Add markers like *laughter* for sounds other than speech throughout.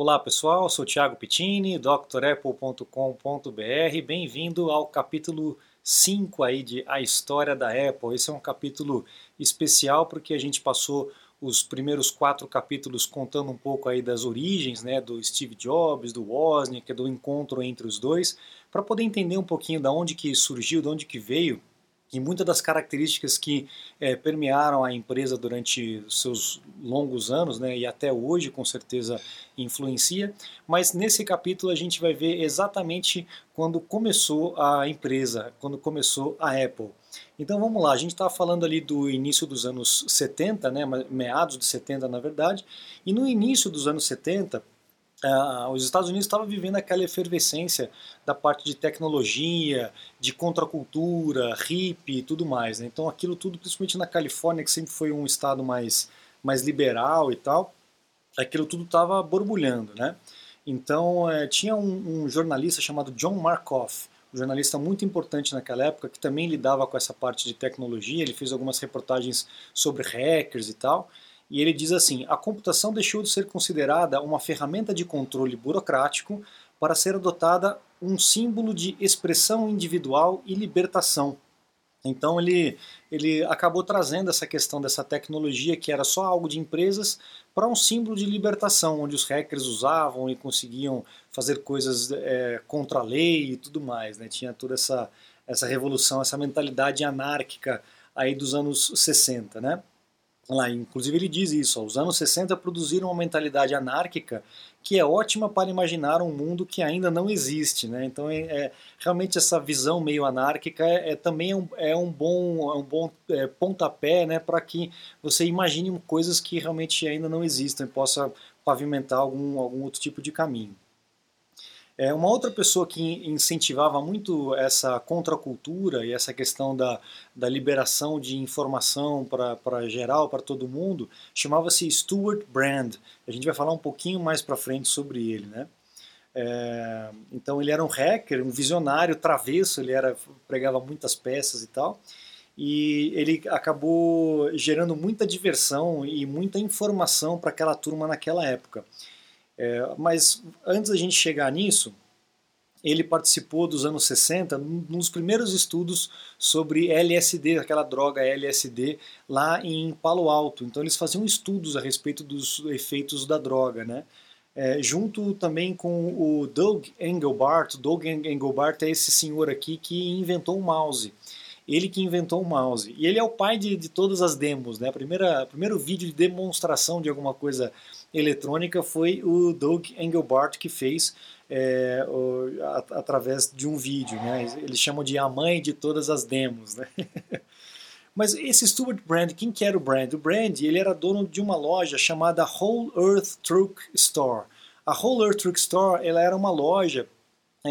Olá pessoal, sou Thiago Pittini, drapple.com.br. Bem-vindo ao capítulo 5 aí de A História da Apple. Esse é um capítulo especial porque a gente passou os primeiros quatro capítulos contando um pouco aí das origens, né, do Steve Jobs, do Wozniak, do encontro entre os dois, para poder entender um pouquinho da onde que surgiu, de onde que veio e muitas das características que é, permearam a empresa durante seus longos anos, né, e até hoje com certeza influencia, mas nesse capítulo a gente vai ver exatamente quando começou a empresa, quando começou a Apple. Então vamos lá, a gente estava falando ali do início dos anos 70, né, meados de 70 na verdade, e no início dos anos 70 Uh, os Estados Unidos estavam vivendo aquela efervescência da parte de tecnologia, de contracultura, hippie e tudo mais. Né? Então aquilo tudo, principalmente na Califórnia, que sempre foi um estado mais, mais liberal e tal, aquilo tudo estava borbulhando. Né? Então é, tinha um, um, jornalista chamado John Markoff, um jornalista muito importante naquela época, que também lidava com essa parte de tecnologia, ele fez algumas reportagens sobre hackers e tal, e ele diz assim: a computação deixou de ser considerada uma ferramenta de controle burocrático para ser adotada um símbolo de expressão individual e libertação. Então ele, ele acabou trazendo essa questão dessa tecnologia que era só algo de empresas para um símbolo de libertação, onde os hackers usavam e conseguiam fazer coisas é, contra a lei e tudo mais. Né? Tinha toda essa, essa revolução, essa mentalidade anárquica aí dos anos 60. Né? Lá, inclusive ele diz isso, os anos 60 produziram uma mentalidade anárquica que é ótima para imaginar um mundo que ainda não existe. Né? Então é, é realmente essa visão meio anárquica é, é também um, é um bom, é um bom é, pontapé né, para que você imagine coisas que realmente ainda não existem e possa pavimentar algum, algum outro tipo de caminho. É, uma outra pessoa que incentivava muito essa contracultura e essa questão da, da liberação de informação para geral, para todo mundo, chamava-se Stuart Brand. A gente vai falar um pouquinho mais para frente sobre ele, né? É, então ele era um hacker, um visionário, travesso, ele era pregava muitas peças e tal, e ele acabou gerando muita diversão e muita informação para aquela turma naquela época. É, mas antes da gente chegar nisso, ele participou dos anos 60 nos primeiros estudos sobre LSD, aquela droga LSD, lá em Palo Alto. Então eles faziam estudos a respeito dos efeitos da droga, né? É, junto também com o Doug Engelbart. Doug Engelbart é esse senhor aqui que inventou o mouse. Ele que inventou o mouse. E ele é o pai de, de todas as demos. Né? O primeiro vídeo de demonstração de alguma coisa eletrônica foi o Doug Engelbart que fez é, o, a, através de um vídeo. Né? Eles chamam de a mãe de todas as demos. Né? *laughs* Mas esse Stuart Brand, quem que era o Brand? O Brand ele era dono de uma loja chamada Whole Earth Truck Store. A Whole Earth Truck Store ela era uma loja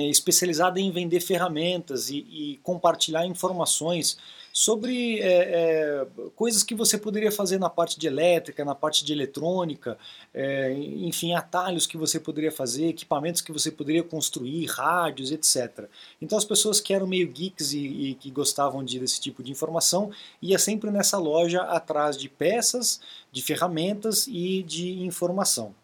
especializada em vender ferramentas e, e compartilhar informações sobre é, é, coisas que você poderia fazer na parte de elétrica, na parte de eletrônica, é, enfim, atalhos que você poderia fazer, equipamentos que você poderia construir, rádios, etc. Então as pessoas que eram meio geeks e, e que gostavam de, desse tipo de informação ia sempre nessa loja atrás de peças, de ferramentas e de informação.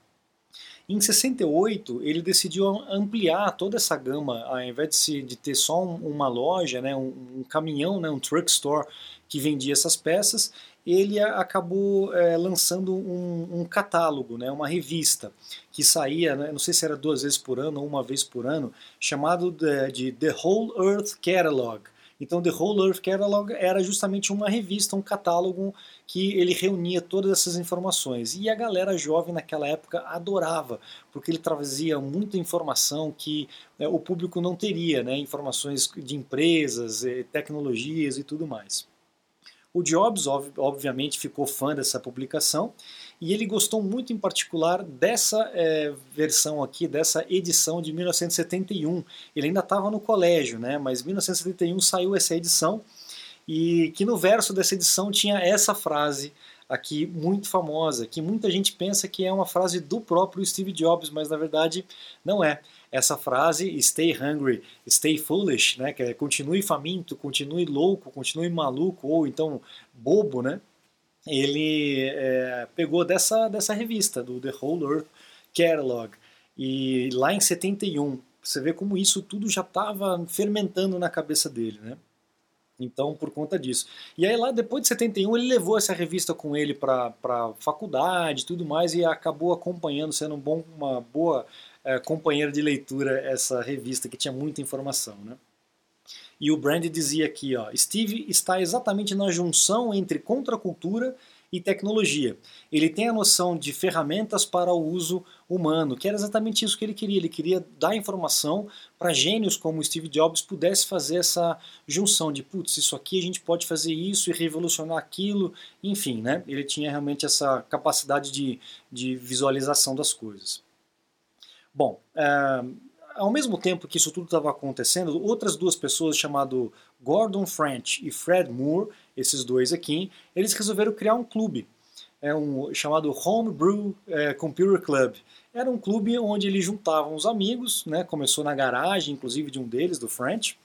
Em 68, ele decidiu ampliar toda essa gama, ao invés de, de ter só um, uma loja, né, um, um, caminhão, né, um truck store que vendia essas peças, ele acabou é, lançando um, um, catálogo, né, uma revista, que saía, né, não sei se era duas vezes por ano ou uma vez por ano, chamado de, de The Whole Earth Catalog. Então, The Whole Earth Catalog era justamente uma revista, um catálogo que ele reunia todas essas informações. E a galera jovem naquela época adorava, porque ele trazia muita informação que né, o público não teria, né, informações de empresas, eh, tecnologias e tudo mais. O Jobs, obviamente, ficou fã dessa publicação e ele gostou muito, em particular, dessa é, versão aqui, dessa edição de 1971. Ele ainda estava no colégio, né? mas em 1971 saiu essa edição e que no verso dessa edição tinha essa frase aqui muito famosa, que muita gente pensa que é uma frase do próprio Steve Jobs, mas na verdade não é essa frase stay hungry, stay foolish, né, que é continue faminto, continue louco, continue maluco ou então bobo, né? Ele é, pegou dessa, dessa revista, do The Whole Earth Catalog. E lá em 71, você vê como isso tudo já estava fermentando na cabeça dele, né? Então, por conta disso. E aí lá, depois de 71, ele levou essa revista com ele para faculdade e tudo mais, e acabou acompanhando, sendo um bom, uma boa é, companheira de leitura essa revista, que tinha muita informação, né? E o Brand dizia aqui, ó, Steve está exatamente na junção entre contracultura e tecnologia. Ele tem a noção de ferramentas para o uso humano, que era exatamente isso que ele queria. Ele queria dar informação para gênios como Steve Jobs pudesse fazer essa junção de, putz, isso aqui a gente pode fazer isso e revolucionar aquilo, enfim, né? Ele tinha realmente essa capacidade de, de visualização das coisas. Bom, é, ao mesmo tempo que isso tudo estava acontecendo, outras duas pessoas, chamado Gordon French e Fred Moore, esses dois aqui, eles resolveram criar um clube, é um chamado Homebrew é, Computer Club. Era um clube onde eles juntavam os amigos, né? Começou na garagem, inclusive de um deles, do French.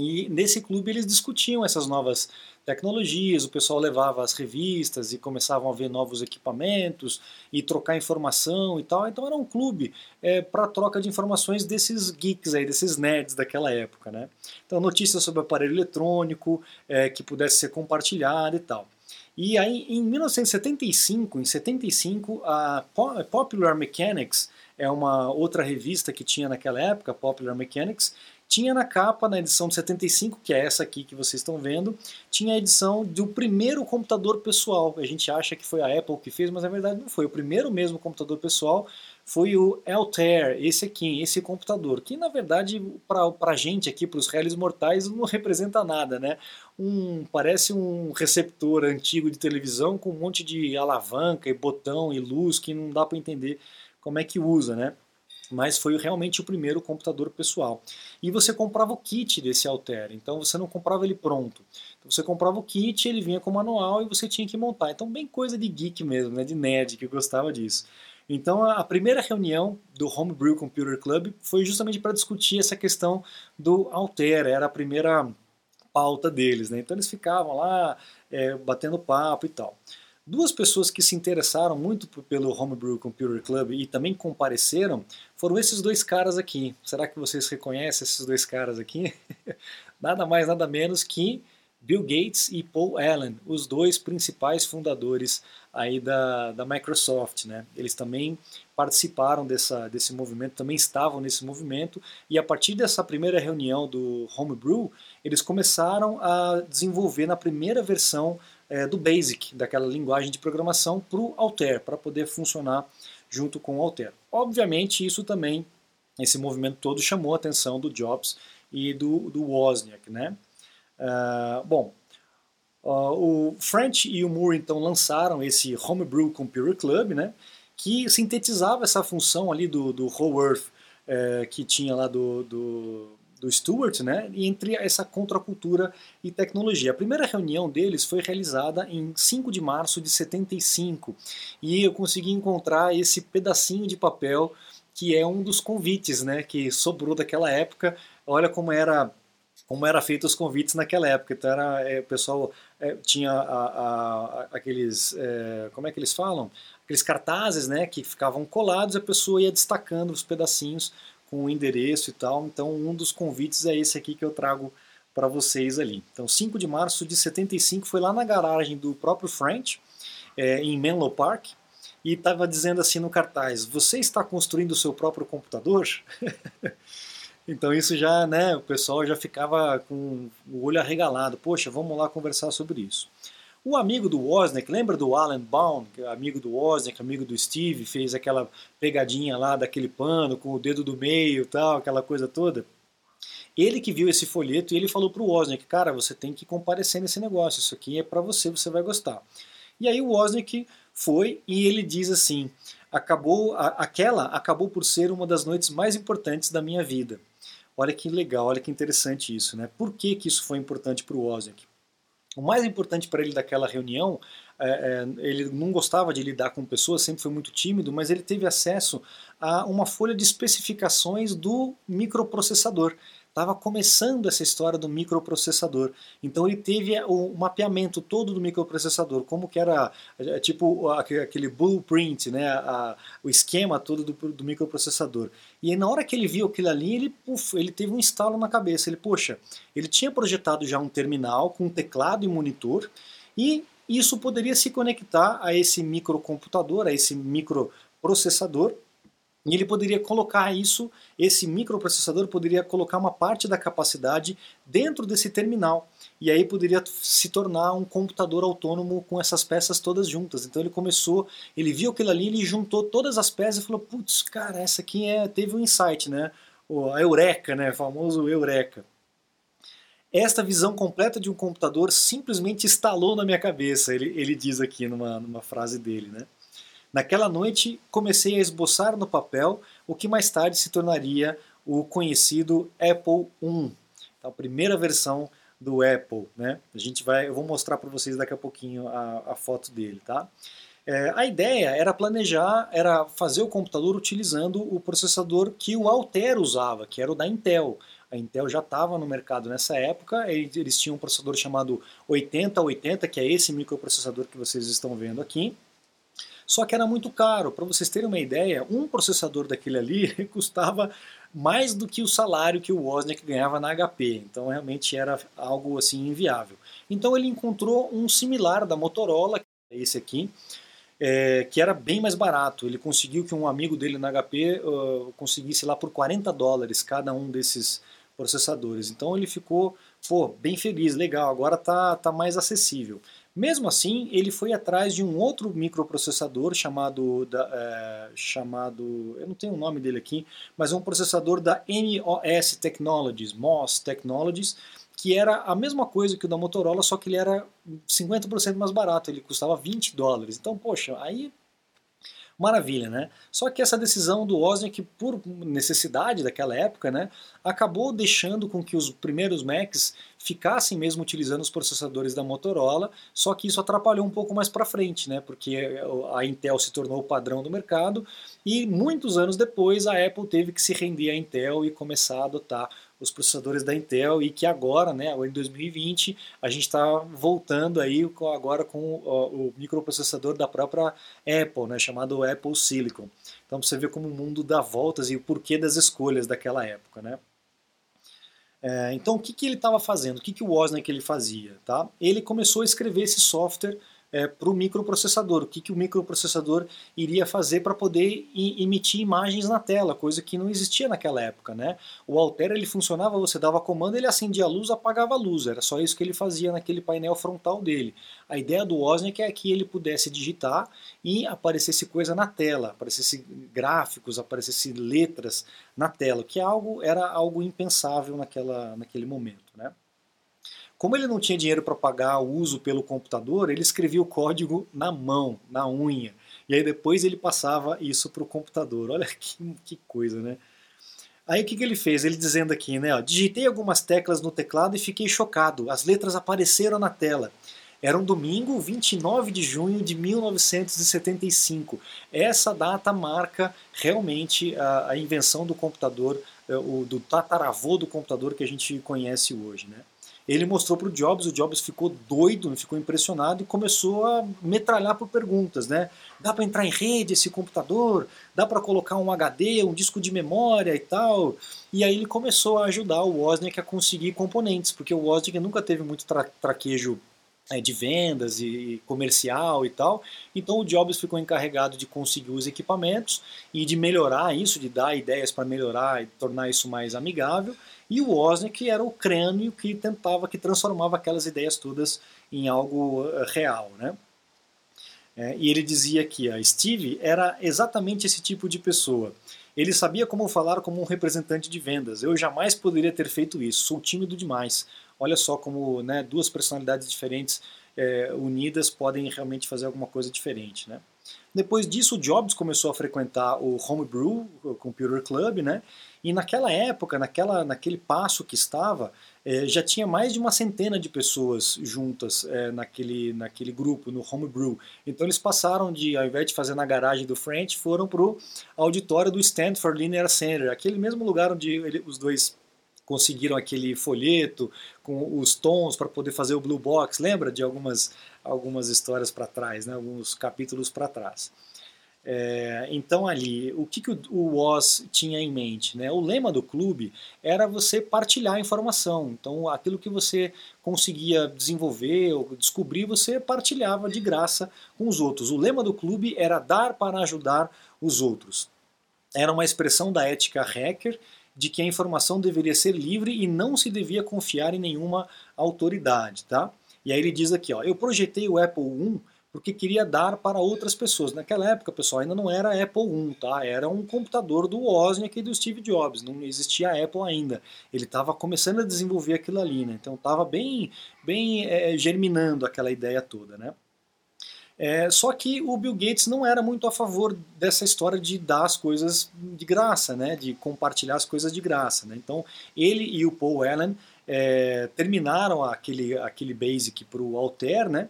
E nesse clube eles discutiam essas novas tecnologias, o pessoal levava as revistas e começavam a ver novos equipamentos e trocar informação e tal. Então era um clube é, para troca de informações desses geeks aí, desses nerds daquela época, né? Então notícias sobre aparelho eletrônico é, que pudesse ser compartilhado e tal. E aí em 1975, em 75, a Popular Mechanics é uma outra revista que tinha naquela época, Popular Mechanics, tinha na capa, na edição de 75, que é essa aqui que vocês estão vendo, tinha a edição do primeiro computador pessoal. A gente acha que foi a Apple que fez, mas na verdade não foi. O primeiro mesmo computador pessoal foi o Altair, esse aqui, esse computador, que na verdade para a gente aqui, para os réis mortais, não representa nada, né? Um, parece um receptor antigo de televisão com um monte de alavanca e botão e luz que não dá para entender como é que usa, né? Mas foi realmente o primeiro computador pessoal. E você comprava o kit desse Altair, então você não comprava ele pronto. Então você comprava o kit, ele vinha com manual e você tinha que montar. Então bem coisa de geek mesmo, né, de nerd que gostava disso. Então a primeira reunião do Homebrew Computer Club foi justamente para discutir essa questão do Altair, era a primeira pauta deles, né? Então eles ficavam lá é, batendo papo e tal. Duas pessoas que se interessaram muito pelo Homebrew Computer Club e também compareceram foram esses dois caras aqui. Será que vocês reconhecem esses dois caras aqui? *laughs* nada mais, nada menos que Bill Gates e Paul Allen, os dois principais fundadores aí da, da Microsoft. Né? Eles também participaram dessa, desse movimento, também estavam nesse movimento, e a partir dessa primeira reunião do Homebrew, eles começaram a desenvolver na primeira versão é, do BASIC, daquela linguagem de programação, para o Altair, para poder funcionar junto com o Altair. Obviamente, isso também, esse movimento todo, chamou a atenção do Jobs e do, do Wozniak. Né? Uh, bom, uh, o French e o Moore então lançaram esse Homebrew Computer Club, né, que sintetizava essa função ali do, do Whole Earth uh, que tinha lá do, do do Stuart, né, entre essa contracultura e tecnologia. A primeira reunião deles foi realizada em 5 de março de 75 e eu consegui encontrar esse pedacinho de papel que é um dos convites, né, que sobrou daquela época. Olha como era como era feito os convites naquela época. Então era, é, o pessoal é, tinha a, a, aqueles, é, como é que eles falam? Aqueles cartazes, né, que ficavam colados, a pessoa ia destacando os pedacinhos com o endereço e tal. Então, um dos convites é esse aqui que eu trago para vocês ali. Então, 5 de março de 75 foi lá na garagem do próprio French, é, em Menlo Park, e estava dizendo assim no cartaz: Você está construindo o seu próprio computador? *laughs* então, isso já, né, o pessoal já ficava com o olho arregalado: Poxa, vamos lá conversar sobre isso. O amigo do Wozniak, lembra do Alan Baum, é amigo do Wozniak, amigo do Steve, fez aquela pegadinha lá daquele pano com o dedo do meio tal, aquela coisa toda? Ele que viu esse folheto e ele falou pro Wozniak, cara, você tem que comparecer nesse negócio, isso aqui é para você, você vai gostar. E aí o Wozniak foi e ele diz assim, acabou aquela acabou por ser uma das noites mais importantes da minha vida. Olha que legal, olha que interessante isso, né? Por que, que isso foi importante para o Wozniak? O mais importante para ele daquela reunião, é, é, ele não gostava de lidar com pessoas, sempre foi muito tímido, mas ele teve acesso a uma folha de especificações do microprocessador. Estava começando essa história do microprocessador. Então ele teve o mapeamento todo do microprocessador, como que era é, tipo aquele blueprint, né, a, o esquema todo do, do, microprocessador. E na hora que ele viu aquilo ali, ele, uf, ele teve um estalo na cabeça. Ele, poxa, ele tinha projetado já um terminal com teclado e monitor e isso poderia se conectar a esse microcomputador, a esse microprocessador e ele poderia colocar isso, esse microprocessador poderia colocar uma parte da capacidade dentro desse terminal. E aí poderia se tornar um computador autônomo com essas peças todas juntas. Então ele começou, ele viu aquilo ali, ele juntou todas as peças e falou: "Putz, cara, essa aqui é, teve um insight, né? A eureka, né? O famoso eureka. Esta visão completa de um computador simplesmente estalou na minha cabeça, ele, ele diz aqui numa, numa frase dele, né? Naquela noite, comecei a esboçar no papel o que mais tarde se tornaria o conhecido Apple I, então, a primeira versão do Apple. Né? A gente vai, eu vou mostrar para vocês daqui a pouquinho a, a foto dele. Tá? É, a ideia era planejar, era fazer o computador utilizando o processador que o Altair usava, que era o da Intel. A Intel já estava no mercado nessa época, eles tinham um processador chamado 8080, que é esse microprocessador que vocês estão vendo aqui. Só que era muito caro. Para vocês terem uma ideia, um processador daquele ali *laughs* custava mais do que o salário que o Wozniak ganhava na HP. Então realmente era algo assim inviável. Então ele encontrou um similar da Motorola, é esse aqui, é, que era bem mais barato. Ele conseguiu que um amigo dele na HP uh, conseguisse lá por 40 dólares cada um desses processadores. Então ele ficou pô, bem feliz, legal, agora tá, tá mais acessível. Mesmo assim, ele foi atrás de um outro microprocessador chamado, da, é, chamado, eu não tenho o nome dele aqui, mas é um processador da MOS Technologies, MOS Technologies, que era a mesma coisa que o da Motorola, só que ele era 50% mais barato, ele custava 20 dólares. Então, poxa, aí maravilha, né? Só que essa decisão do Wozniak, por necessidade daquela época, né, acabou deixando com que os primeiros Macs ficassem mesmo utilizando os processadores da Motorola, só que isso atrapalhou um pouco mais para frente, né, porque a Intel se tornou o padrão do mercado e muitos anos depois a Apple teve que se render à Intel e começar a adotar os processadores da Intel e que agora, né, em 2020, a gente está voltando aí agora com o, o, microprocessador da própria Apple, né, chamado Apple Silicon. Então você vê como o mundo dá voltas e o porquê das escolhas daquela época, né? É, então o que, que ele estava fazendo? O que, que o Wozniak ele fazia? Tá? Ele começou a escrever esse software é, para o microprocessador. O que, que o microprocessador iria fazer para poder emitir imagens na tela, coisa que não existia naquela época. Né? O Altair ele funcionava, você dava comando, ele acendia a luz, apagava a luz. Era só isso que ele fazia naquele painel frontal dele. A ideia do Wozniak é que ele pudesse digitar e aparecesse coisa na tela, aparecesse gráficos, aparecesse letras na tela, que é algo, era algo impensável naquela, naquele momento. Né? Como ele não tinha dinheiro para pagar o uso pelo computador, ele escrevia o código na mão, na unha. E aí depois ele passava isso para o computador. Olha *laughs* que, que coisa, né? Aí o que, que ele fez? Ele dizendo aqui, né? Ó, digitei algumas teclas no teclado e fiquei chocado. As letras apareceram na tela. Era um domingo, 29 de junho de 1975. Essa data marca realmente a, a invenção do computador, eh, o, do tataravô do computador que a gente conhece hoje. Né? Ele mostrou para o Jobs, o Jobs ficou doido, ficou impressionado e começou a metralhar por perguntas, né? Dá para entrar em rede esse computador? Dá para colocar um HD, um disco de memória e tal? E aí ele começou a ajudar o Wozniak a conseguir componentes, porque o Wozniak nunca teve muito tra traquejo é, de vendas e comercial e tal. Então o Jobs ficou encarregado de conseguir os equipamentos e de melhorar isso, de dar ideias para melhorar e tornar isso mais amigável. E o Wozniak era o crânio que tentava, que transformava aquelas ideias todas em algo eh, real, né? É, e ele dizia que a Steve era exatamente esse tipo de pessoa. Ele sabia como falar como um representante de vendas. Eu jamais poderia ter feito isso. Sou tímido demais. Olha só como né, duas personalidades diferentes é, unidas podem realmente fazer alguma coisa diferente, né? Depois disso, o Jobs começou a frequentar o Homebrew, o Computer Club, né? E naquela época, naquela, naquele passo que estava, é, já tinha mais de uma centena de pessoas juntas é, naquele, naquele grupo, no Homebrew. Então eles passaram de, ao invés de fazer na garagem do French, foram para o auditório do Stanford Linear Center, aquele mesmo lugar onde ele, os dois conseguiram aquele folheto com os tons para poder fazer o blue box. Lembra de algumas, algumas histórias para trás, né? alguns capítulos para trás. É, então ali, o que, que o, Oz tinha em mente? Né? O lema do clube era você partilhar a informação. Então aquilo que você conseguia desenvolver ou descobrir, você partilhava de graça com os outros. O lema do clube era dar para ajudar os outros. Era uma expressão da ética hacker de que a informação deveria ser livre e não se devia confiar em nenhuma autoridade. Tá? E aí ele diz aqui, ó, eu projetei o Apple I porque queria dar para outras pessoas. Naquela época, pessoal, ainda não era Apple I, tá? Era um computador do Wozniak e do Steve Jobs, não existia a Apple ainda. Ele estava começando a desenvolver aquilo ali, né? Então estava bem, bem é, germinando aquela ideia toda, né? É, só que o Bill Gates não era muito a favor dessa história de dar as coisas de graça, né? De compartilhar as coisas de graça, né? Então ele e o Paul Allen é, terminaram aquele, aquele basic para o Altair, né?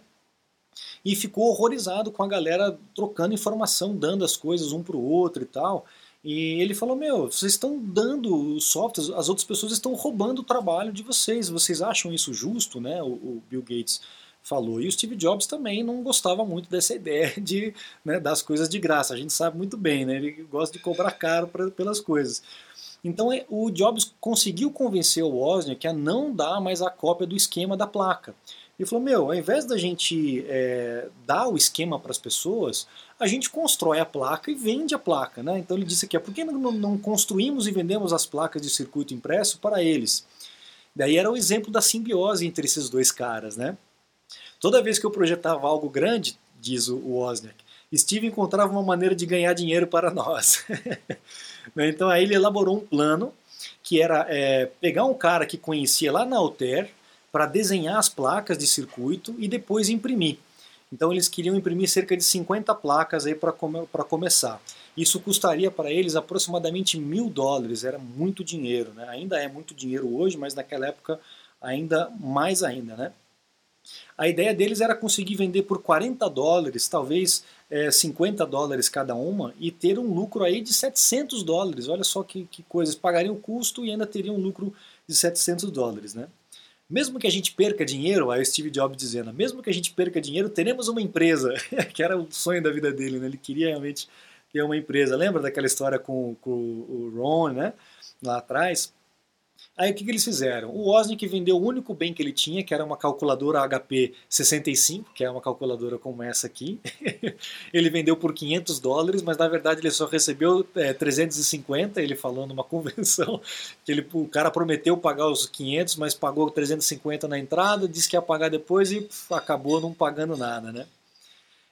e ficou horrorizado com a galera trocando informação, dando as coisas um para o outro e tal. E ele falou: Meu, vocês estão dando softwares, as outras pessoas estão roubando o trabalho de vocês, vocês acham isso justo? Né? O, o Bill Gates falou. E o Steve Jobs também não gostava muito dessa ideia *laughs* de né, das coisas de graça. A gente sabe muito bem, né? ele gosta de cobrar caro pra, pelas coisas. Então é, o Jobs conseguiu convencer o Wozniak a não dar mais a cópia do esquema da placa. Ele falou, meu, ao invés da gente é, dar o esquema para as pessoas, a gente constrói a placa e vende a placa. Né? Então ele disse aqui, por que não, não construímos e vendemos as placas de circuito impresso para eles? Daí era o exemplo da simbiose entre esses dois caras. Né? Toda vez que eu projetava algo grande, diz o Wozniak, Steve encontrava uma maneira de ganhar dinheiro para nós. *laughs* Né? então aí ele elaborou um plano que era é, pegar um cara que conhecia lá na Alter, para desenhar as placas de circuito e depois imprimir. Então eles queriam imprimir cerca de 50 placas aí para come começar. Isso custaria para eles aproximadamente mil dólares, era muito dinheiro, né? ainda é muito dinheiro hoje, mas naquela época ainda mais ainda. Né? A ideia deles era conseguir vender por 40 dólares, talvez é, 50 dólares cada uma, e ter um lucro aí de 700 dólares. Olha só que, que coisas, pagariam o custo e ainda teriam um lucro de 700 dólares. Né? mesmo que a gente perca dinheiro, aí o Steve Jobs dizendo, mesmo que a gente perca dinheiro, teremos uma empresa, *laughs* que era o sonho da vida dele, né? ele queria realmente ter uma empresa. Lembra daquela história com, com o Ron, né? lá atrás? Aí o que, que eles fizeram? O Wozniak vendeu o único bem que ele tinha, que era uma calculadora HP 65, que é uma calculadora como essa aqui. *laughs* ele vendeu por 500 dólares, mas na verdade ele só recebeu é, 350. Ele falou numa *laughs* convenção que ele, o cara prometeu pagar os 500, mas pagou 350 na entrada, disse que ia pagar depois e acabou não pagando nada, né?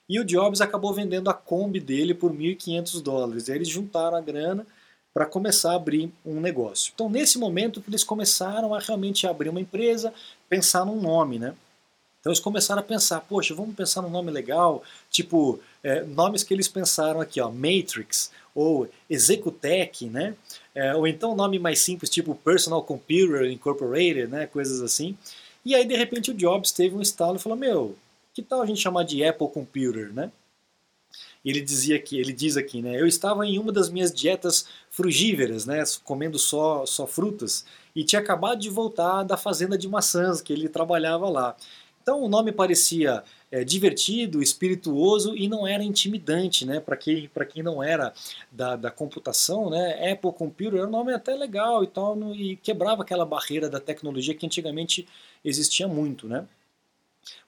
E o Jobs acabou vendendo a Kombi dele por 1.500 dólares. Aí eles juntaram a grana para começar a abrir um negócio. Então, nesse momento que eles começaram a realmente abrir uma empresa, pensar num nome, né? Então eles começaram a pensar, poxa, vamos pensar num nome legal, tipo é, nomes que eles pensaram aqui, ó, Matrix ou Executech, né? É, ou então nome mais simples, tipo Personal Computer Incorporated, né? Coisas assim. E aí de repente o Jobs teve um estalo e falou, meu, que tal a gente chamar de Apple Computer, né? Ele dizia que ele diz aqui, né? Eu estava em uma das minhas dietas frugíveras, né? Comendo só só frutas e tinha acabado de voltar da fazenda de maçãs que ele trabalhava lá. Então o nome parecia é, divertido, espirituoso e não era intimidante, né? Para quem para quem não era da, da computação, né? Apple Computer era um nome até legal e tal, e quebrava aquela barreira da tecnologia que antigamente existia muito, né?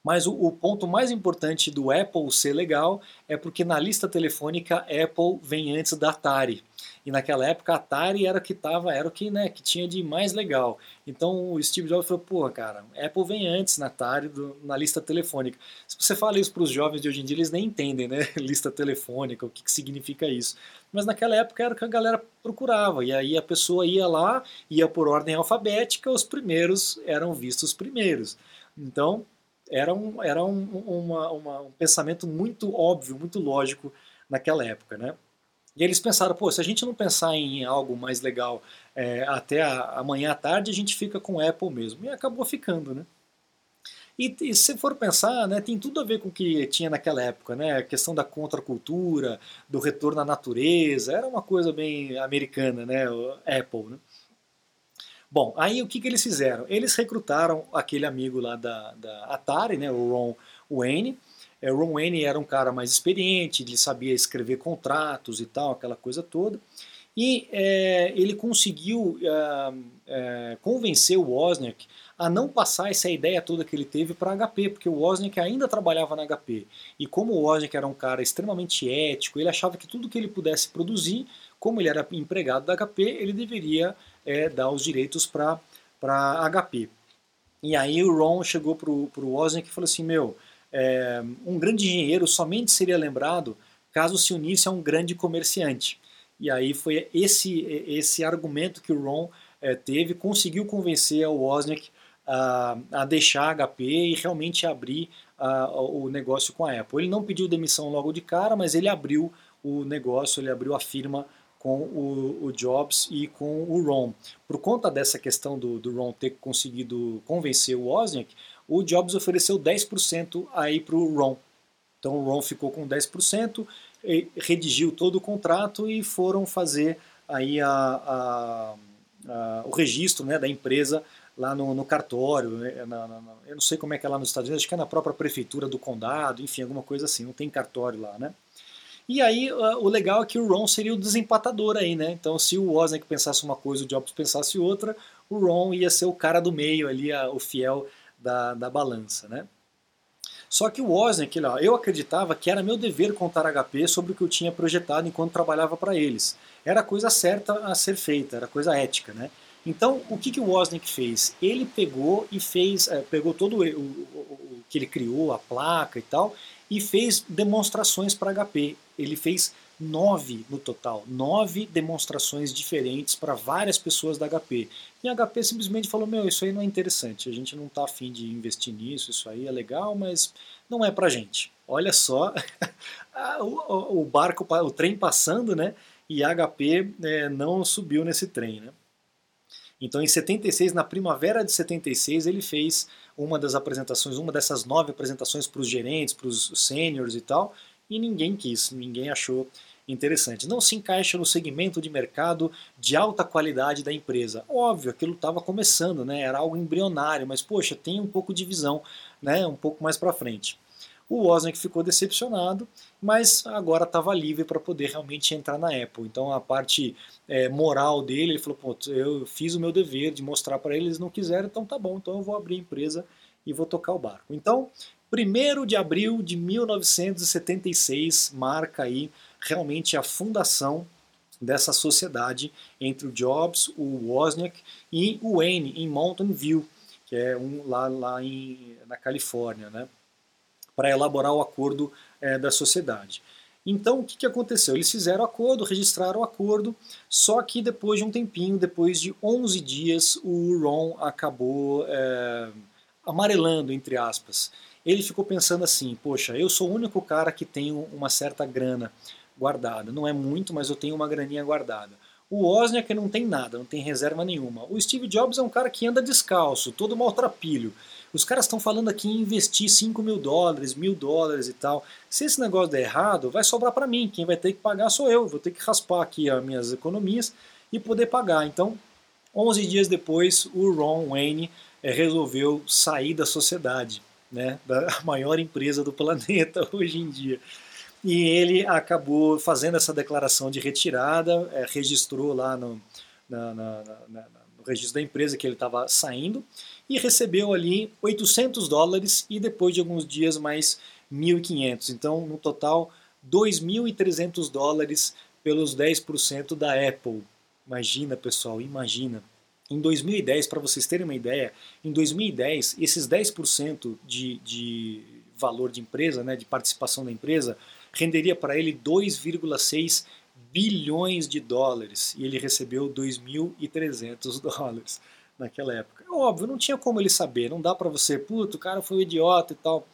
Mas o, o, ponto mais importante do Apple ser legal é porque na lista telefônica Apple vem antes da Atari. E naquela época a Atari era o que tava, era o que, né, que tinha de mais legal. Então o Steve Jobs falou, pô, cara, Apple vem antes na Atari do, na lista telefônica. Se você fala isso para os jovens de hoje em dia, eles nem entendem, né, *laughs* lista telefônica, o que, que significa isso. Mas naquela época era o que a galera procurava. E aí a pessoa ia lá, ia por ordem alfabética, os primeiros eram vistos primeiros. Então, era um, era um, uma, uma, um pensamento muito óbvio, muito lógico naquela época, né? E eles pensaram, pô, se a gente não pensar em algo mais legal é, até a, amanhã à tarde, a gente fica com Apple mesmo. E acabou ficando, né? E, e, se for pensar, né, tem tudo a ver com o que tinha naquela época, né? A questão da contracultura, do retorno à natureza, era uma coisa bem americana, né? Apple, né? Bom, aí o que, que eles fizeram? Eles recrutaram aquele amigo lá da, da Atari, né, o Ron Wayne. É, o Ron Wayne era um cara mais experiente, ele sabia escrever contratos e tal, aquela coisa toda. E é, ele conseguiu é, é, convencer o Wozniak a não passar essa ideia toda que ele teve para HP, porque o Wozniak ainda trabalhava na HP. E como o Wozniak era um cara extremamente ético, ele achava que tudo que ele pudesse produzir, como ele era empregado da HP, ele deveria é, dar os direitos para HP. E aí o Ron chegou para o Wozniak e falou assim, meu, é, um grande engenheiro somente seria lembrado caso se unisse a um grande comerciante. E aí foi esse, esse argumento que o Ron é, teve, conseguiu convencer o Wozniak a, a deixar a HP e realmente abrir a, o negócio com a Apple. Ele não pediu demissão logo de cara, mas ele abriu o negócio, ele abriu a firma com o, o, Jobs e com o Ron. Por conta dessa questão do, do Ron ter conseguido convencer o Wozniak, o Jobs ofereceu 10% aí para o Ron. Então o Ron ficou com 10%, redigiu todo o contrato e foram fazer aí a, a, a, o registro né, da empresa lá no, no cartório, né, na, na, eu não sei como é que é lá nos Estados Unidos, acho que é na própria prefeitura do condado, enfim, alguma coisa assim, não tem cartório lá, né? E aí o legal é que o Ron seria o desempatador aí, né? Então se o Wozniak pensasse uma coisa, o Jobs pensasse outra, o Ron ia ser o cara do meio ali, a, o fiel da, da balança, né? Só que o Wozniak, eu acreditava que era meu dever contar HP sobre o que eu tinha projetado enquanto trabalhava para eles. Era a coisa certa a ser feita, era coisa ética, né? Então, o que, que o Wozniak fez? Ele pegou e fez, é, pegou todo o, o, o, que ele criou, a placa e tal, e fez demonstrações para HP. Ele fez nove no total, nove demonstrações diferentes para várias pessoas da HP. E a HP simplesmente falou: Meu, isso aí não é interessante, a gente não está afim de investir nisso, isso aí é legal, mas não é para gente. Olha só *laughs* o, barco, o trem passando, né? E a HP é, não subiu nesse trem, né? Então, em 76, na primavera de 76, ele fez uma das apresentações, uma dessas nove apresentações para os gerentes, para os seniors e tal, e ninguém quis, ninguém achou interessante. Não se encaixa no segmento de mercado de alta qualidade da empresa. Óbvio, aquilo estava começando, né? era algo embrionário, mas poxa, tem um pouco de visão né? um pouco mais para frente. O Wozniak ficou decepcionado, mas agora estava livre para poder realmente entrar na Apple. Então a parte é, moral dele, ele falou, Pô, eu fiz o meu dever de mostrar para eles, não quiseram, então tá bom, então eu vou abrir a empresa e vou tocar o barco. Então, 1 de abril de 1976 marca aí realmente a fundação dessa sociedade entre o Jobs, o Wozniak e o Wayne em Mountain View, que é um lá, lá em, na Califórnia, né, para elaborar o acordo é, da sociedade. Então, o que, que aconteceu? Eles fizeram o acordo, registraram o acordo, só que depois de um tempinho, depois de 11 dias, o Ron acabou é, amarelando, entre aspas. Ele ficou pensando assim, poxa, eu sou o único cara que tem uma certa grana guardada. Não é muito, mas eu tenho uma graninha guardada. O Wozniak não tem nada, não tem reserva nenhuma. O Steve Jobs é um cara que anda descalço, todo maltrapilho. Os caras estão falando aqui em investir 5 mil dólares, mil dólares e tal. Se esse negócio der errado, vai sobrar para mim. Quem vai ter que pagar sou eu. Vou ter que raspar aqui as minhas economias e poder pagar. Então, 11 dias depois, o Ron Wayne é, resolveu sair da sociedade, né, da *laughs* maior empresa do planeta *laughs* hoje em dia. E ele acabou fazendo essa declaração de retirada, é, registrou lá no, na, na, na, no registro da empresa que ele estava saindo e recebeu ali 800 dólares e depois de alguns dias mais 1.500. Então, no total, 2.300 dólares pelos 10% da Apple. Imagina, pessoal, imagina. Em 2010, para vocês terem uma ideia, em 2010, esses 10% de, de valor de empresa, né, de participação da empresa, renderia para ele 2,6 bilhões de dólares e ele recebeu 2.300 *laughs* dólares naquela época. É óbvio, não tinha como ele saber, não dá para você, puto, o cara foi um idiota e tal.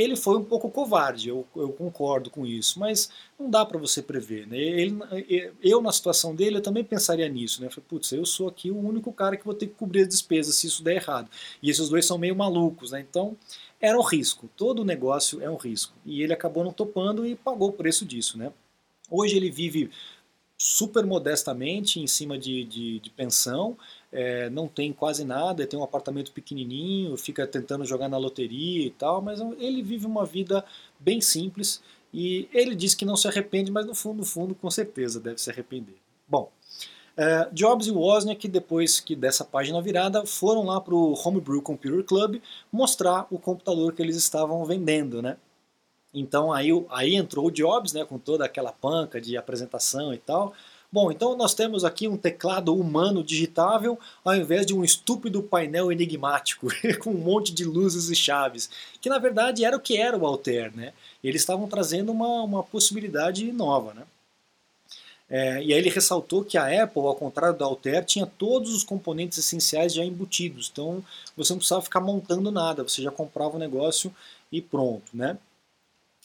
Ele foi um pouco covarde, eu, eu concordo com isso, mas não dá para você prever. Né? Ele, eu, na situação dele, eu também pensaria nisso. Né? Falei, putz, eu sou aqui o único cara que vou ter que cobrir as despesas se isso der errado. E esses dois são meio malucos, né? então era um risco. Todo negócio é um risco. E ele acabou não topando e pagou o preço disso. Né? Hoje ele vive super modestamente em cima de, de, de pensão, é, não tem quase nada, tem um apartamento pequenininho, fica tentando jogar na loteria e tal, mas ele vive uma vida bem simples e ele diz que não se arrepende, mas no fundo, no fundo, com certeza deve se arrepender. Bom, é, Jobs e Wozniak, depois que dessa página virada, foram lá para o Homebrew Computer Club mostrar o computador que eles estavam vendendo, né? Então aí, aí entrou o Jobs, né, com toda aquela panca de apresentação e tal. Bom, então nós temos aqui um teclado humano digitável ao invés de um estúpido painel enigmático *laughs* com um monte de luzes e chaves, que na verdade era o que era o Altair, né? Eles estavam trazendo uma, uma possibilidade nova, né? É, e aí ele ressaltou que a Apple, ao contrário da Altair, tinha todos os componentes essenciais já embutidos. Então você não precisava ficar montando nada, você já comprava o negócio e pronto, né?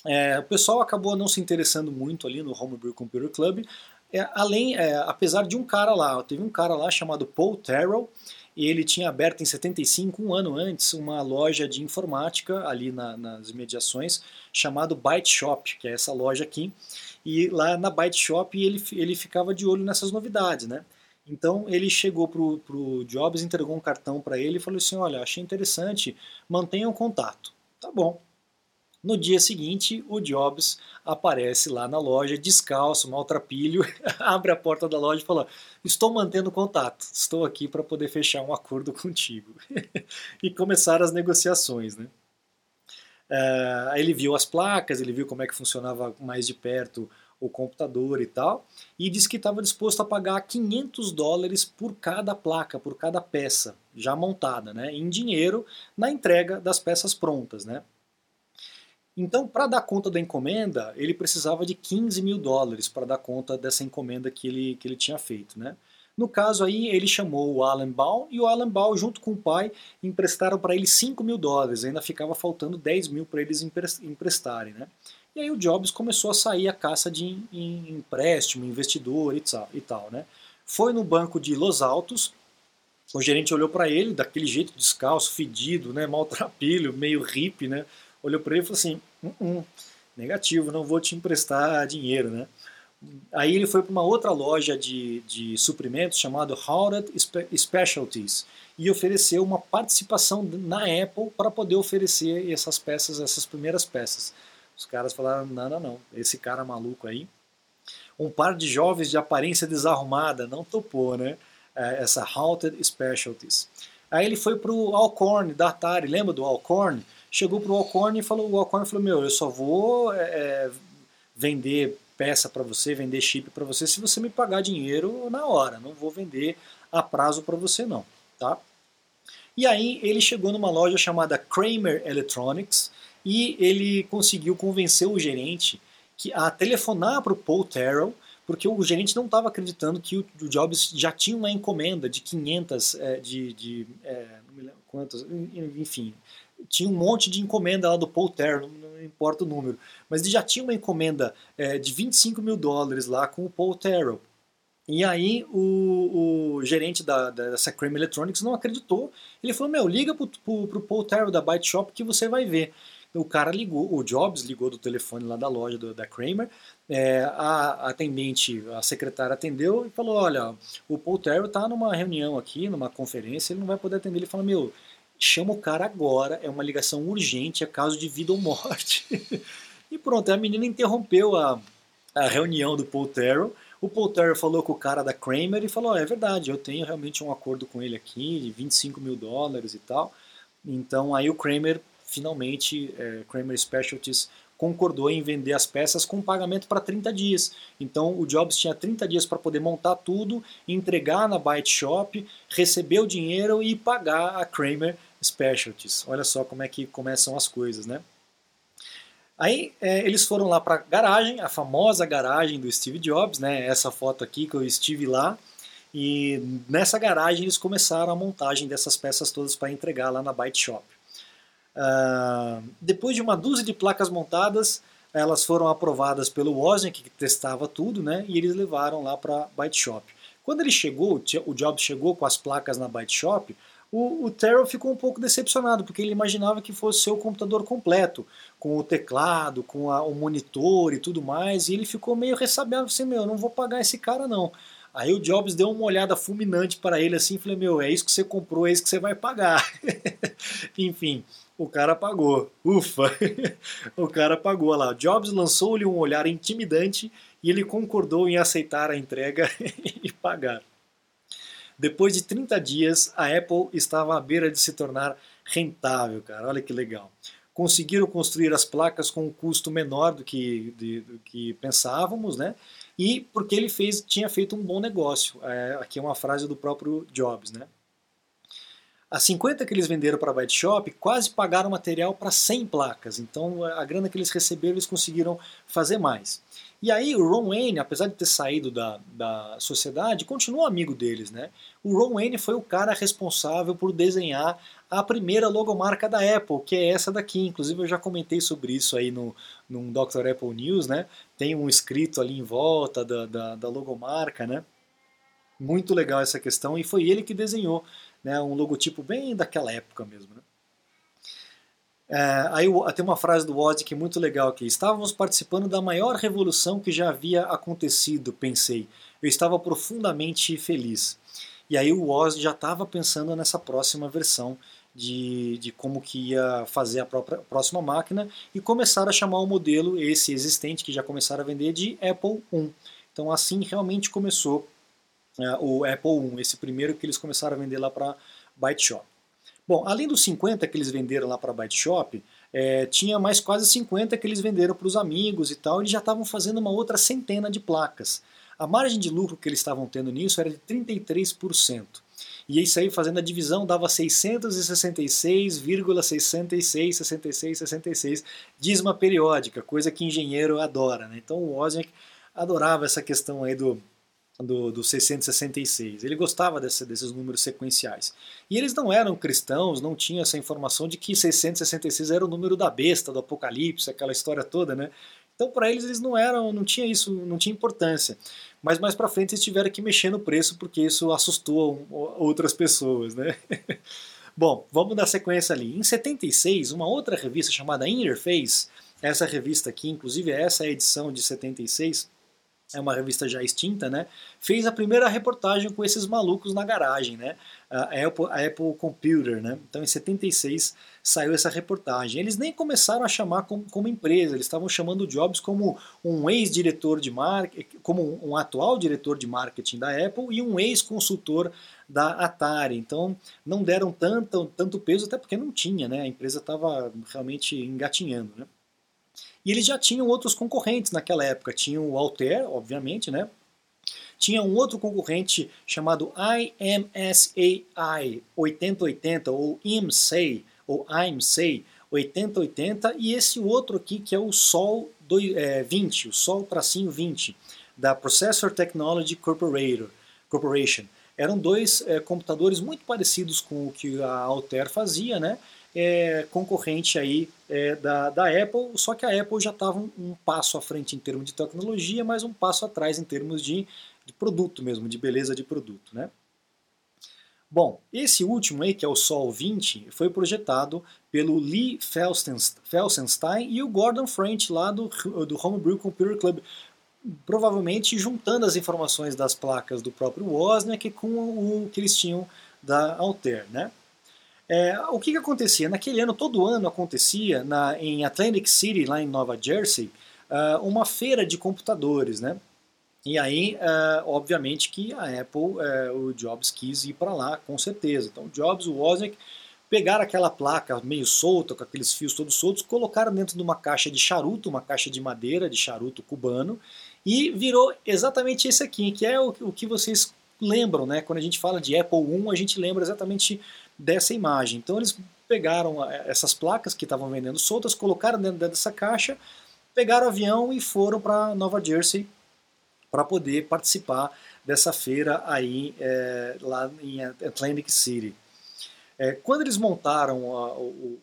É, o pessoal acabou não se interessando muito ali no Homebrew Computer Club, é, além, é, apesar de um cara lá, teve um cara lá chamado Paul Terrell, e ele tinha aberto em 75, um ano antes, uma loja de informática ali na, nas imediações, chamado Byte Shop, que é essa loja aqui, e lá na Byte Shop ele, ele ficava de olho nessas novidades, né? Então ele chegou pro, pro Jobs, entregou um cartão para ele e falou assim, olha, achei interessante, mantenha o contato. Tá bom. No dia seguinte, o Jobs aparece lá na loja, descalço, maltrapilho, *laughs* abre a porta da loja e fala: Estou mantendo contato, estou aqui para poder fechar um acordo *laughs* contigo. e começaram as negociações. Né? Uh, ele viu as placas, ele viu como é que funcionava mais de perto o computador e tal, e disse que estava disposto a pagar 500 dólares por cada placa, por cada peça já montada, né, em dinheiro, na entrega das peças prontas. Né? Então, para dar conta da encomenda, ele precisava de 15 mil dólares para dar conta dessa encomenda que ele, que ele tinha feito. Né? No caso aí, ele chamou o Alan Baum e o Alan Baum, junto com o pai, emprestaram para ele 5 mil dólares. Ainda ficava faltando 10 mil para eles emprestarem. Né? E aí o Jobs começou a sair a caça de empréstimo, investidor. E tal né? Foi no banco de Los Altos, o gerente olhou para ele, daquele jeito descalço, fedido, né, maltrapilho, meio hippie, né? Olhou para ele e falou assim: hum, hum, negativo, não vou te emprestar dinheiro, né? Aí ele foi para uma outra loja de, de suprimentos chamada Howard Specialties e ofereceu uma participação na Apple para poder oferecer essas peças, essas primeiras peças. Os caras falaram: não, não, não, esse cara maluco aí. Um par de jovens de aparência desarrumada não topou, né? É, essa Howard Specialties. Aí ele foi para o Alcorn da Atari, lembra do Alcorn? Chegou para o Alcorn e falou, o Alcorn falou, meu, eu só vou é, vender peça para você, vender chip para você se você me pagar dinheiro na hora, não vou vender a prazo para você não, tá? E aí ele chegou numa loja chamada Kramer Electronics e ele conseguiu convencer o gerente que a telefonar para o Paul Terrell, porque o gerente não estava acreditando que o, o, Jobs já tinha uma encomenda de 500, é, de, de é, não me lembro quantas, enfim, tinha um monte de encomenda lá do Paul Terr, não, importa o número, mas ele já tinha uma encomenda é, de 25 mil dólares lá com o Paul Terrell. E aí o, o gerente da, dessa Kramer Electronics não acreditou. Ele falou, meu, liga pro, pro, pro Paul Terrell da Byte Shop que você vai ver. O cara ligou, o Jobs ligou do telefone lá da loja do, da Kramer, é, a atendente, a secretária atendeu e falou, olha, o Paul Terrell está numa reunião aqui, numa conferência, ele não vai poder atender. Ele falou, meu, chama o cara agora, é uma ligação urgente, é caso de vida ou morte. *laughs* e pronto, a menina interrompeu a, a reunião do Paul Terrell. O Paul Terrell falou com o cara da Kramer e falou: é verdade, eu tenho realmente um acordo com ele aqui de 25 mil dólares e tal. Então aí o Kramer, finalmente, é, Kramer Specialties concordou em vender as peças com pagamento para 30 dias. Então o Jobs tinha 30 dias para poder montar tudo, entregar na Byte Shop, receber o dinheiro e pagar a Kramer Specialties. Olha só como é que começam as coisas, né? Aí é, eles foram lá para a garagem, a famosa garagem do Steve Jobs, né? Essa foto aqui que eu estive lá. E nessa garagem eles começaram a montagem dessas peças todas para entregar lá na Byte Shop. Uh, depois de uma dúzia de placas montadas, elas foram aprovadas pelo Wozniak, que testava tudo, né? E eles levaram lá para Byte Shop. Quando ele chegou, o Jobs chegou com as placas na Byte Shop, o, o Terrell ficou um pouco decepcionado, porque ele imaginava que fosse seu computador completo, com o teclado, com a, o monitor e tudo mais, e ele ficou meio ressabiado, assim, meu, eu não vou pagar esse cara não. Aí o Jobs deu uma olhada fulminante para ele assim, falei, meu, é isso que você comprou, é isso que você vai pagar. *laughs* Enfim, o cara pagou. Ufa! *laughs* o cara pagou lá. Jobs lançou-lhe um olhar intimidante e ele concordou em aceitar a entrega *laughs* e pagar. Depois de 30 dias, a Apple estava à beira de se tornar rentável, cara. Olha que legal. Conseguiram construir as placas com um custo menor do que, de, do que pensávamos, né? E porque ele fez, tinha feito um bom negócio. É, aqui é uma frase do próprio Jobs, né? As 50 que eles venderam para a Byte Shop quase pagaram material para 100 placas. Então a grana que eles receberam eles conseguiram fazer mais. E aí o Ron Wayne, apesar de ter saído da, da sociedade, continuou amigo deles, né? O Ron Wayne foi o cara responsável por desenhar a primeira logomarca da Apple, que é essa daqui. Inclusive eu já comentei sobre isso aí no, no Dr. Apple News, né? Tem um escrito ali em volta da, da, da logomarca, né? Muito legal essa questão e foi ele que desenhou, né? Um logotipo bem daquela época mesmo, né? É, aí tem uma frase do Wozniak é muito legal aqui. Estávamos participando da maior revolução que já havia acontecido, pensei. Eu estava profundamente feliz. E aí o Woz já estava pensando nessa próxima versão de, de como que ia fazer a, própria, a próxima máquina e começaram a chamar o modelo, esse existente que já começaram a vender, de Apple I. Então assim realmente começou é, o Apple I, esse primeiro que eles começaram a vender lá para Byte Shop. Bom, além dos 50 que eles venderam lá para Byte Shop, é, tinha mais quase 50 que eles venderam para os amigos e tal, eles já estavam fazendo uma outra centena de placas. A margem de lucro que eles estavam tendo nisso era de 33%. E isso aí, fazendo a divisão, dava 666,66, 66, 66, dízima periódica, coisa que engenheiro adora. Né? Então o Wozniak adorava essa questão aí do, do, do 666. Ele gostava desse, desses números sequenciais. E eles não eram cristãos, não tinham essa informação de que 666 era o número da besta, do Apocalipse, aquela história toda, né? Então para eles eles não eram, não tinha isso, não tinha importância. Mas mais para frente eles tiveram que mexer no preço porque isso assustou outras pessoas, né? *laughs* Bom, vamos dar sequência ali. Em 76, uma outra revista chamada Interface, essa revista aqui, inclusive essa é a edição de 76, é uma revista já extinta, né? Fez a primeira reportagem com esses malucos na garagem, né? A Apple, a Apple Computer, né? Então em 76 saiu essa reportagem. Eles nem começaram a chamar como, como empresa, eles estavam chamando o Jobs como um ex-diretor de marketing, como um atual diretor de marketing da Apple e um ex-consultor da Atari. Então não deram tanto, tanto peso, até porque não tinha, né? A empresa estava realmente engatinhando, né? E eles já tinham outros concorrentes naquela época. Tinha o Altair, obviamente, né? Tinha um outro concorrente chamado IMSAI 8080 ou IMSAI ou IMSAI 8080 e esse outro aqui que é o Sol 20, é, o Sol tracinho 20 da Processor Technology Corporation. Eram dois é, computadores muito parecidos com o que a Altair fazia, né? é, concorrente aí é, da, da Apple, só que a Apple já estava um, um, passo à frente em termos de tecnologia, mas um passo atrás em termos de, de produto mesmo, de beleza de produto. Né? Bom, esse último aí, que é o Sol 20, foi projetado pelo Lee Felsenstein e o Gordon French lá do, do Homebrew Computer Club, provavelmente juntando as informações das placas do próprio Wozniak com o que eles tinham da Altair, né? É, o que, que acontecia? Naquele ano, todo ano acontecia na, em Atlantic City, lá em Nova Jersey, uh, uma feira de computadores, né? E aí, uh, obviamente que a Apple, uh, o Jobs quis ir para lá, com certeza. Então, o Jobs, o Wozniak, pegaram aquela placa meio solta, com aqueles fios todos soltos, colocaram dentro de uma caixa de charuto, uma caixa de madeira, de charuto cubano, e virou exatamente esse aqui, que é o, o que vocês lembram, né? Quando a gente fala de Apple I, a gente lembra exatamente dessa imagem. Então eles pegaram eh, essas placas que estavam vendendo soltas, colocaram dentro dessa caixa, pegaram o avião e foram para Nova Jersey para poder participar dessa feira aí é, lá em Atlantic City. É, quando eles montaram a, o,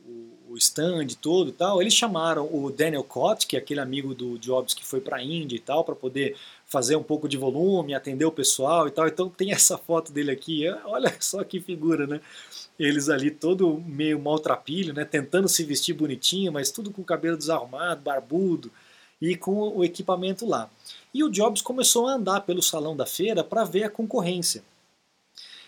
o, stand todo e tal, eles chamaram o Daniel Cott, que é aquele amigo do Jobs que foi para a Índia e tal, para poder fazer um pouco de volume, atender o pessoal e tal. Então tem *laughs* essa foto dele aqui, olha só que figura, né? Eles ali todo meio maltrapilho, né? Tentando se vestir bonitinho, mas tudo com o cabelo desarrumado, barbudo. e com o equipamento lá. E o Jobs começou a andar pelo salão da feira para ver a concorrência.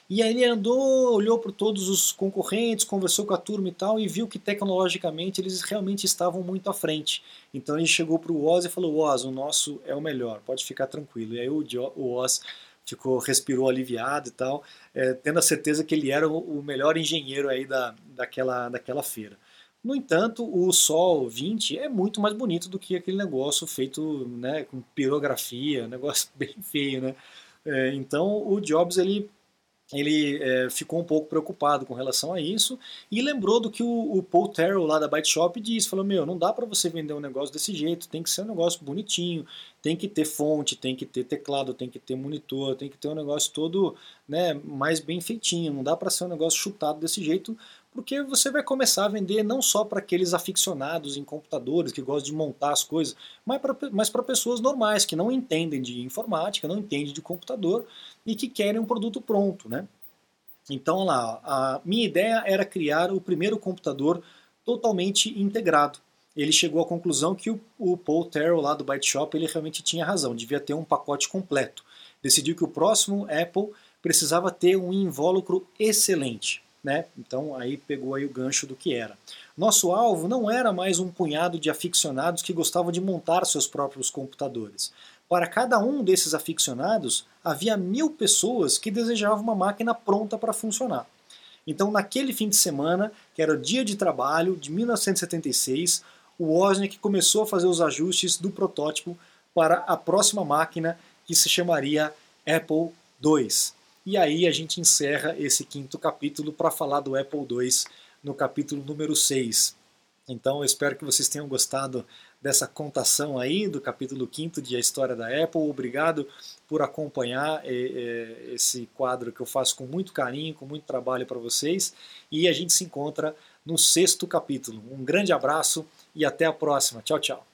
E aí ele andou, olhou para todos os concorrentes, conversou com a turma e tal, e viu que tecnologicamente eles realmente estavam muito à frente. Então ele chegou para o Oz e falou: Oz, o nosso é o melhor, pode ficar tranquilo. E aí o, o Oz ficou, respirou aliviado e tal, é, tendo a certeza que ele era o, o melhor engenheiro aí da, daquela, daquela feira. No entanto, o Sol 20 é muito mais bonito do que aquele negócio feito né, com pirografia, negócio *laughs* bem feio, né? É, então o Jobs ele ele é, ficou um pouco preocupado com relação a isso e lembrou do que o, o Paul Terrell lá da Byte Shop disse, falou, meu, não dá para você vender um negócio desse jeito, tem que ser um negócio bonitinho, tem que ter fonte, tem que ter teclado, tem que ter monitor, tem que ter um negócio todo né, mais bem feitinho, não dá para ser um negócio chutado desse jeito, porque você vai começar a vender não só para aqueles aficionados em computadores que gostam de montar as coisas, mas para pessoas normais que não entendem de informática, não entendem de computador e que querem um produto pronto, né? Então, lá, a minha ideia era criar o primeiro computador totalmente integrado. Ele chegou à conclusão que o, o Paul Terrell lá do Byte Shop ele realmente tinha razão, devia ter um pacote completo. Decidiu que o próximo Apple precisava ter um invólucro excelente. Né? Então aí pegou aí o gancho do que era. Nosso alvo não era mais um punhado de aficionados que gostavam de montar seus próprios computadores. Para cada um desses aficionados, havia mil pessoas que desejavam uma máquina pronta para funcionar. Então, naquele fim de semana, que era o dia de trabalho de 1976, o Wozniak começou a fazer os ajustes do protótipo para a próxima máquina que se chamaria Apple II. E aí a gente encerra esse quinto capítulo para falar do Apple II no capítulo número 6. Então eu espero que vocês tenham gostado dessa contação aí do capítulo 5 de A História da Apple. Obrigado por acompanhar é, é, esse quadro que eu faço com muito carinho, com muito trabalho para vocês. E a gente se encontra no sexto capítulo. Um grande abraço e até a próxima. Tchau, tchau.